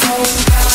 still stay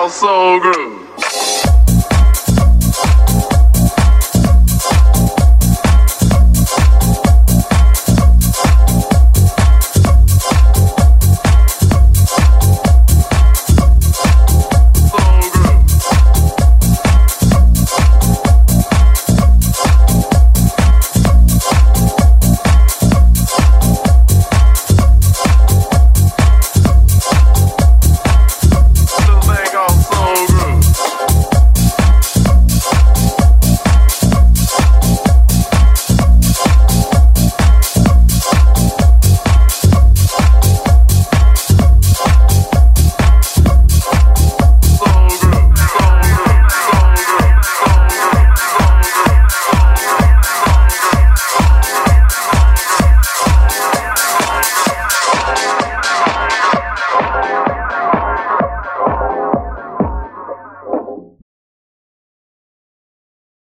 Called Soul Groove.